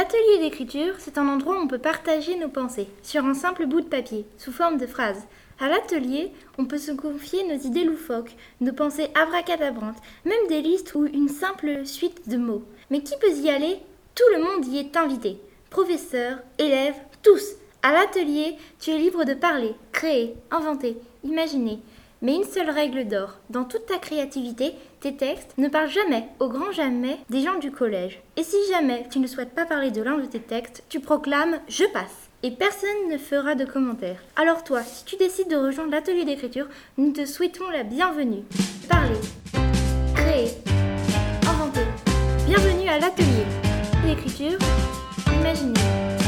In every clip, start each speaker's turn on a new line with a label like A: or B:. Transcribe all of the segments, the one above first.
A: L'atelier d'écriture, c'est un endroit où on peut partager nos pensées sur un simple bout de papier, sous forme de phrases. À l'atelier, on peut se confier nos idées loufoques, nos pensées abracadabrantes, même des listes ou une simple suite de mots. Mais qui peut y aller? Tout le monde y est invité. Professeurs, élèves, tous. À l'atelier, tu es libre de parler, créer, inventer, imaginer. Mais une seule règle d'or, dans toute ta créativité, tes textes ne parlent jamais, au grand jamais, des gens du collège. Et si jamais tu ne souhaites pas parler de l'un de tes textes, tu proclames Je passe. Et personne ne fera de commentaires. Alors toi, si tu décides de rejoindre l'atelier d'écriture, nous te souhaitons la bienvenue. Parler, créer, inventer. Bienvenue à l'atelier d'écriture, imaginer.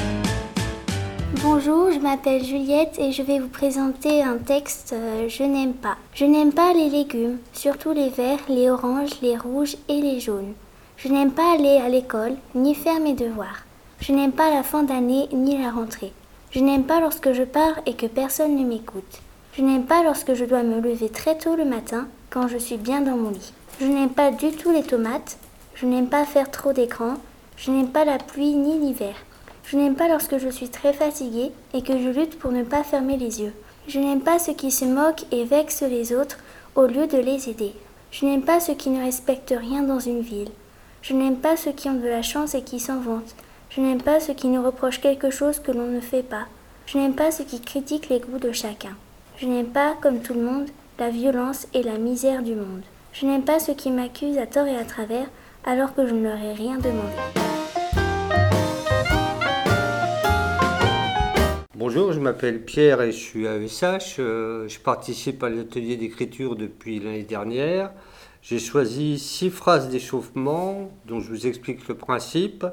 B: Bonjour, je m'appelle Juliette et je vais vous présenter un texte euh, Je n'aime pas. Je n'aime pas les légumes, surtout les verts, les oranges, les rouges et les jaunes. Je n'aime pas aller à l'école ni faire mes devoirs. Je n'aime pas la fin d'année ni la rentrée. Je n'aime pas lorsque je pars et que personne ne m'écoute. Je n'aime pas lorsque je dois me lever très tôt le matin quand je suis bien dans mon lit. Je n'aime pas du tout les tomates. Je n'aime pas faire trop d'écran. Je n'aime pas la pluie ni l'hiver. Je n'aime pas lorsque je suis très fatiguée et que je lutte pour ne pas fermer les yeux. Je n'aime pas ceux qui se moquent et vexent les autres au lieu de les aider. Je n'aime pas ceux qui ne respectent rien dans une ville. Je n'aime pas ceux qui ont de la chance et qui s'en vantent. Je n'aime pas ceux qui nous reprochent quelque chose que l'on ne fait pas. Je n'aime pas ceux qui critiquent les goûts de chacun. Je n'aime pas, comme tout le monde, la violence et la misère du monde. Je n'aime pas ceux qui m'accusent à tort et à travers alors que je ne leur ai rien demandé.
C: Bonjour, je m'appelle Pierre et je suis à ESH. Euh, je participe à l'atelier d'écriture depuis l'année dernière. J'ai choisi six phrases d'échauffement dont je vous explique le principe.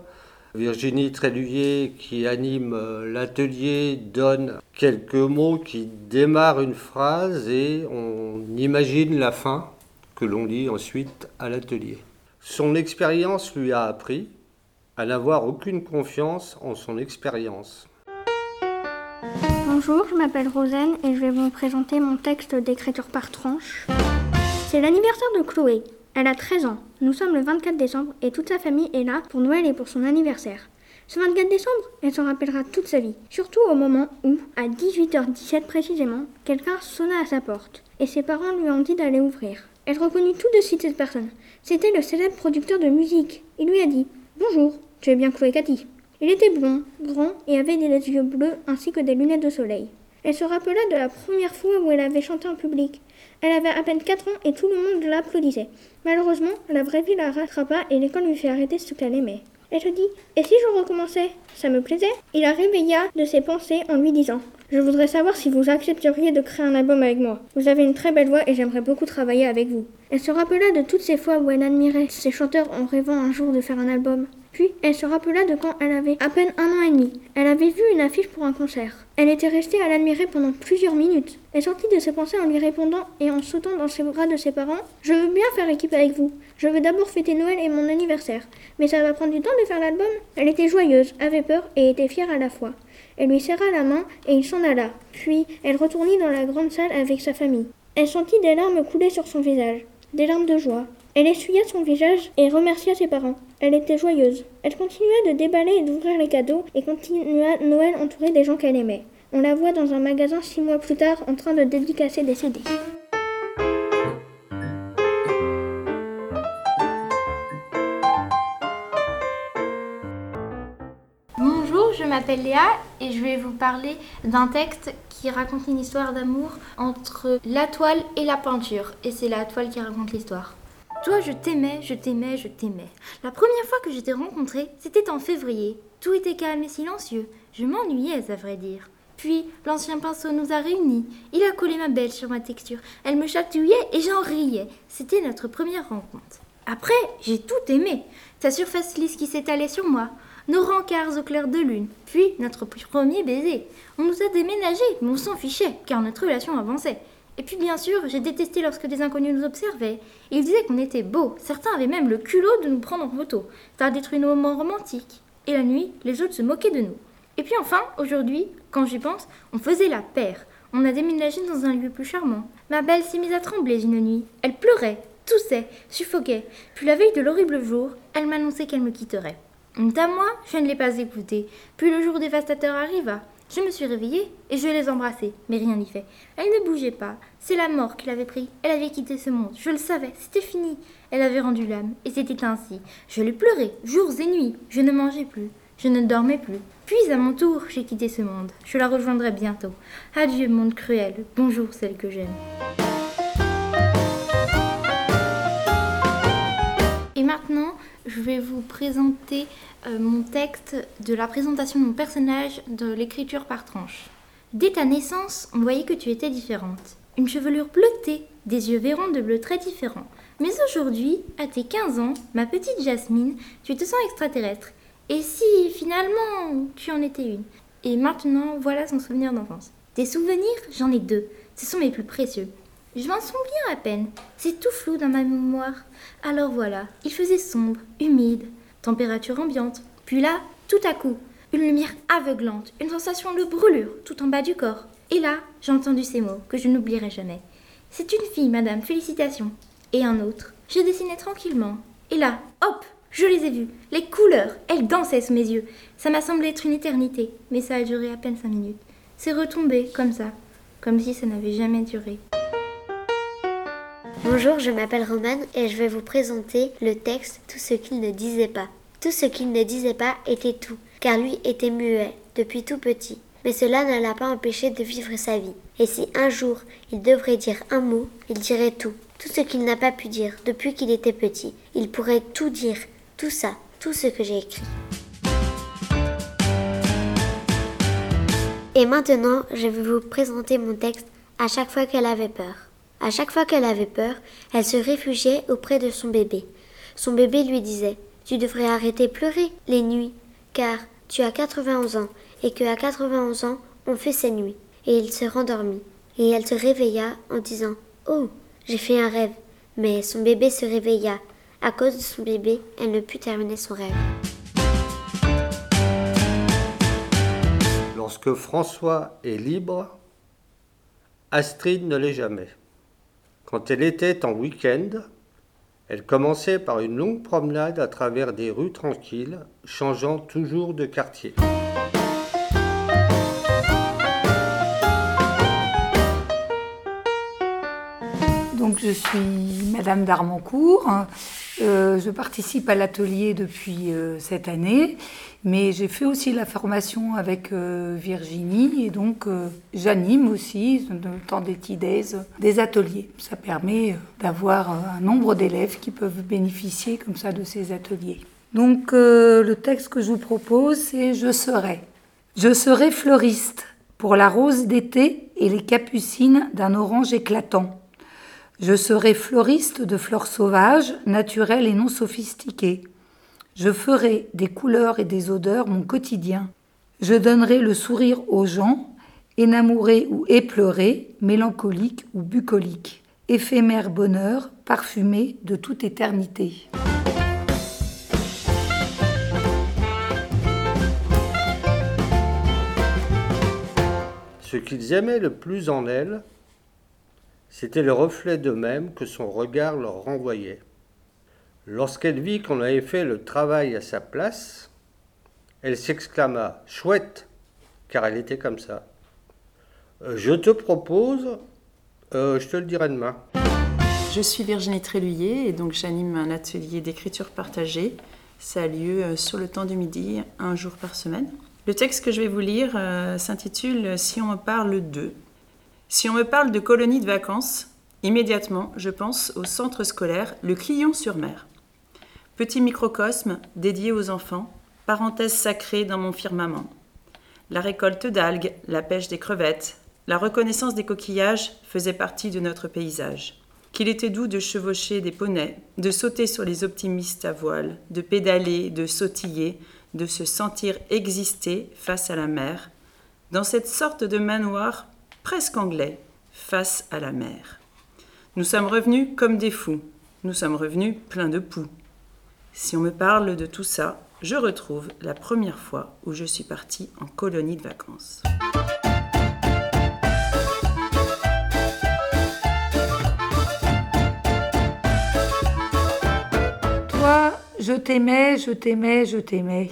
C: Virginie Tréluyer, qui anime euh, l'atelier, donne quelques mots qui démarrent une phrase et on imagine la fin que l'on lit ensuite à l'atelier. Son expérience lui a appris à n'avoir aucune confiance en son expérience.
D: Bonjour, je m'appelle Rosen et je vais vous présenter mon texte d'écriture par tranche. C'est l'anniversaire de Chloé. Elle a 13 ans. Nous sommes le 24 décembre et toute sa famille est là pour Noël et pour son anniversaire. Ce 24 décembre, elle s'en rappellera toute sa vie. Surtout au moment où, à 18h17 précisément, quelqu'un sonna à sa porte et ses parents lui ont dit d'aller ouvrir. Elle reconnut tout de suite cette personne. C'était le célèbre producteur de musique. Il lui a dit Bonjour, tu es bien Chloé Cathy. Il était blond, grand et avait des yeux bleus ainsi que des lunettes de soleil. Elle se rappela de la première fois où elle avait chanté en public. Elle avait à peine 4 ans et tout le monde l'applaudissait. Malheureusement, la vraie vie la rattrapa et l'école lui fit arrêter ce qu'elle aimait. Elle se dit Et si je recommençais? Ça me plaisait Il la réveilla de ses pensées en lui disant Je voudrais savoir si vous accepteriez de créer un album avec moi. Vous avez une très belle voix et j'aimerais beaucoup travailler avec vous. Elle se rappela de toutes ces fois où elle admirait ses chanteurs en rêvant un jour de faire un album. Puis elle se rappela de quand elle avait à peine un an et demi. Elle avait vu une affiche pour un concert. Elle était restée à l'admirer pendant plusieurs minutes. Elle sortit de ses pensées en lui répondant et en sautant dans ses bras de ses parents Je veux bien faire équipe avec vous. Je veux d'abord fêter Noël et mon anniversaire. Mais ça va prendre du temps de faire l'album. Elle était joyeuse, avait peur et était fière à la fois. Elle lui serra la main et il s'en alla. Puis elle retournit dans la grande salle avec sa famille. Elle sentit des larmes couler sur son visage, des larmes de joie. Elle essuya son visage et remercia ses parents. Elle était joyeuse. Elle continua de déballer et d'ouvrir les cadeaux et continua Noël entourée des gens qu'elle aimait. On la voit dans un magasin six mois plus tard en train de dédicacer des CD.
A: Bonjour, je m'appelle Léa et je vais vous parler d'un texte qui raconte une histoire d'amour entre la toile et la peinture. Et c'est la toile qui raconte l'histoire. Toi, je t'aimais, je t'aimais, je t'aimais. La première fois que je t'ai c'était en février. Tout était calme et silencieux. Je m'ennuyais, à vrai dire. Puis, l'ancien pinceau nous a réunis. Il a collé ma belle sur ma texture. Elle me chatouillait et j'en riais. C'était notre première rencontre. Après, j'ai tout aimé. Ta surface lisse qui s'étalait sur moi. Nos rencarts au clair de lune. Puis, notre premier baiser. On nous a déménagés, mais on s'en fichait, car notre relation avançait. Et puis bien sûr, j'ai détesté lorsque des inconnus nous observaient. Ils disaient qu'on était beaux. Certains avaient même le culot de nous prendre en photo. Ça a détruit nos moments romantiques. Et la nuit, les autres se moquaient de nous. Et puis enfin, aujourd'hui, quand j'y pense, on faisait la paire. On a déménagé dans un lieu plus charmant. Ma belle s'est mise à trembler une nuit. Elle pleurait, toussait, suffoquait. Puis la veille de l'horrible jour, elle m'annonçait qu'elle me quitterait. À moi, je ne l'ai pas écouté. Puis le jour dévastateur arriva. Je me suis réveillée et je les embrassais, mais rien n'y fait. Elle ne bougeait pas. C'est la mort qui l'avait pris. Elle avait quitté ce monde. Je le savais, c'était fini. Elle avait rendu l'âme, et c'était ainsi. Je l'ai pleuré, jours et nuits. Je ne mangeais plus. Je ne dormais plus. Puis, à mon tour, j'ai quitté ce monde. Je la rejoindrai bientôt. Adieu, monde cruel. Bonjour, celle que j'aime. Je vais vous présenter euh, mon texte de la présentation de mon personnage de l'écriture par tranche. Dès ta naissance, on voyait que tu étais différente. Une chevelure bleutée, des yeux verrons de bleu très différents. Mais aujourd'hui, à tes 15 ans, ma petite Jasmine, tu te sens extraterrestre. Et si finalement tu en étais une? Et maintenant, voilà son souvenir d'enfance. Des souvenirs, j'en ai deux. Ce sont mes plus précieux. Je m'en souviens à peine. C'est tout flou dans ma mémoire. Alors voilà, il faisait sombre, humide, température ambiante. Puis là, tout à coup, une lumière aveuglante, une sensation de brûlure tout en bas du corps. Et là, j'ai entendu ces mots que je n'oublierai jamais. C'est une fille, madame, félicitations. Et un autre. Je dessinais tranquillement. Et là, hop, je les ai vues. Les couleurs, elles dansaient sous mes yeux. Ça m'a semblé être une éternité, mais ça a duré à peine cinq minutes. C'est retombé comme ça, comme si ça n'avait jamais duré.
E: Bonjour, je m'appelle Roman et je vais vous présenter le texte Tout ce qu'il ne disait pas. Tout ce qu'il ne disait pas était tout, car lui était muet depuis tout petit. Mais cela ne l'a pas empêché de vivre sa vie. Et si un jour il devrait dire un mot, il dirait tout. Tout ce qu'il n'a pas pu dire depuis qu'il était petit. Il pourrait tout dire, tout ça, tout ce que j'ai écrit. Et maintenant, je vais vous présenter mon texte à chaque fois qu'elle avait peur. À chaque fois qu'elle avait peur, elle se réfugiait auprès de son bébé. Son bébé lui disait Tu devrais arrêter de pleurer les nuits, car tu as 91 ans, et que à 91 ans, on fait ses nuits. Et il se rendormit. Et elle se réveilla en disant Oh, j'ai fait un rêve. Mais son bébé se réveilla. À cause de son bébé, elle ne put terminer son rêve.
C: Lorsque François est libre, Astrid ne l'est jamais. Quand elle était en week-end, elle commençait par une longue promenade à travers des rues tranquilles, changeant toujours de quartier.
F: Donc je suis Madame d'Armancourt. Euh, je participe à l'atelier depuis euh, cette année mais j'ai fait aussi la formation avec euh, Virginie et donc j'anime aussi, le temps des des ateliers. Ça permet d'avoir un nombre d'élèves qui peuvent bénéficier comme ça de ces ateliers. Donc le texte que je vous propose, c'est Je serai. Je serai fleuriste pour la rose d'été et les capucines d'un orange éclatant. Je serai fleuriste de fleurs sauvages, naturelles et non sophistiquées. Je ferai des couleurs et des odeurs mon quotidien. Je donnerai le sourire aux gens, énamourés ou éplorés, mélancoliques ou bucoliques. Éphémère bonheur, parfumé de toute éternité.
C: Ce qu'ils aimaient le plus en elle, c'était le reflet d'eux-mêmes que son regard leur renvoyait. Lorsqu'elle vit qu'on avait fait le travail à sa place, elle s'exclama Chouette car elle était comme ça. Euh, je te propose, euh, je te le dirai demain.
G: Je suis Virginie Tréluyer et donc j'anime un atelier d'écriture partagée. Ça a lieu euh, sur le temps du midi, un jour par semaine. Le texte que je vais vous lire s'intitule Si on me parle de. Si on me parle de colonies de vacances, immédiatement je pense au centre scolaire Le Clion-sur-Mer. Petit microcosme dédié aux enfants, parenthèse sacrée dans mon firmament. La récolte d'algues, la pêche des crevettes, la reconnaissance des coquillages faisaient partie de notre paysage. Qu'il était doux de chevaucher des poneys, de sauter sur les optimistes à voile, de pédaler, de sautiller, de se sentir exister face à la mer, dans cette sorte de manoir presque anglais, face à la mer. Nous sommes revenus comme des fous, nous sommes revenus pleins de poux. Si on me parle de tout ça, je retrouve la première fois où je suis partie en colonie de vacances.
F: Toi, Je t'aimais, je t'aimais, je t'aimais.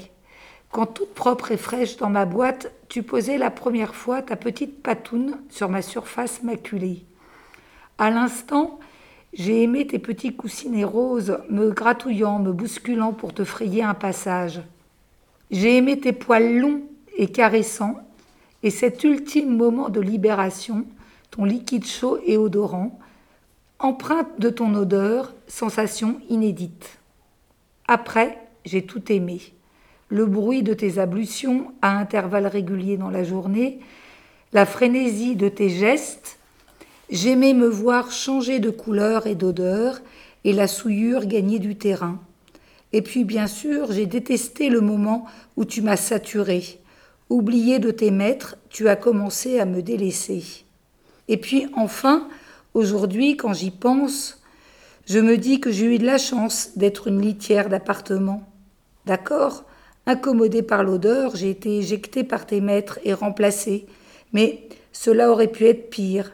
F: Quand toute propre et fraîche dans ma boîte, tu posais la première fois ta petite patoune sur ma surface maculée. À l'instant, j'ai aimé tes petits coussinets roses, me gratouillant, me bousculant pour te frayer un passage. J'ai aimé tes poils longs et caressants, et cet ultime moment de libération, ton liquide chaud et odorant, empreinte de ton odeur, sensation inédite. Après, j'ai tout aimé. Le bruit de tes ablutions à intervalles réguliers dans la journée, la frénésie de tes gestes, j'aimais me voir changer de couleur et d'odeur et la souillure gagner du terrain. Et puis bien sûr, j'ai détesté le moment où tu m'as saturé. Oublié de tes maîtres, tu as commencé à me délaisser. Et puis enfin, aujourd'hui, quand j'y pense, je me dis que j'ai eu de la chance d'être une litière d'appartement. D'accord? Incommodée par l'odeur, j'ai été éjectée par tes maîtres et remplacée. Mais cela aurait pu être pire.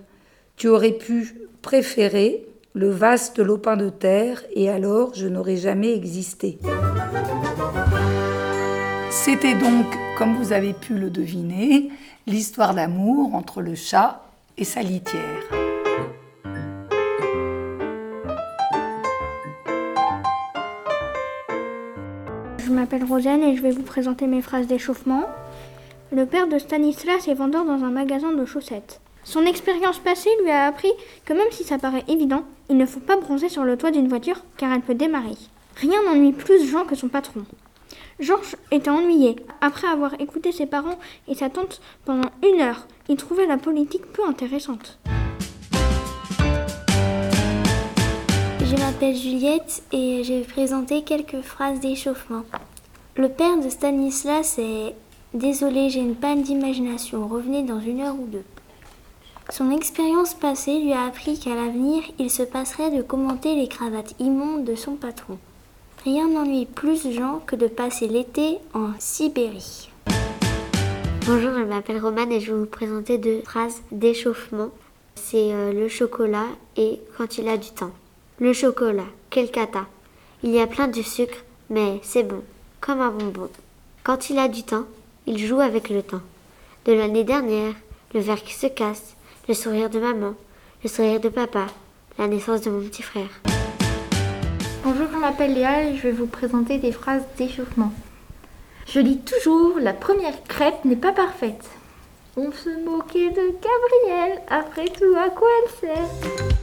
F: Tu aurais pu préférer le vaste lopin de terre et alors je n'aurais jamais existé. C'était donc, comme vous avez pu le deviner, l'histoire d'amour entre le chat et sa litière.
D: Je m'appelle Rosen et je vais vous présenter mes phrases d'échauffement. Le père de Stanislas est vendeur dans un magasin de chaussettes. Son expérience passée lui a appris que même si ça paraît évident, il ne faut pas bronzer sur le toit d'une voiture car elle peut démarrer. Rien n'ennuie plus Jean que son patron. Georges était ennuyé. Après avoir écouté ses parents et sa tante pendant une heure, il trouvait la politique peu intéressante.
B: Je m'appelle Juliette et je vais présenter quelques phrases d'échauffement. Le père de Stanislas est Désolé, j'ai une panne d'imagination, revenez dans une heure ou deux. Son expérience passée lui a appris qu'à l'avenir, il se passerait de commenter les cravates immondes de son patron. Rien n'ennuie plus Jean que de passer l'été en Sibérie.
E: Bonjour, je m'appelle Romane et je vais vous présenter deux phrases d'échauffement. C'est euh, le chocolat et quand il a du temps. Le chocolat, quel cata. Il y a plein de sucre, mais c'est bon, comme un bonbon. Quand il a du temps, il joue avec le temps. De l'année dernière, le verre qui se casse, le sourire de maman, le sourire de papa, la naissance de mon petit frère.
A: Bonjour, je m'appelle Léa et je vais vous présenter des phrases d'échauffement. Je dis toujours, la première crêpe n'est pas parfaite. On se moquait de Gabrielle, après tout, à quoi elle sert?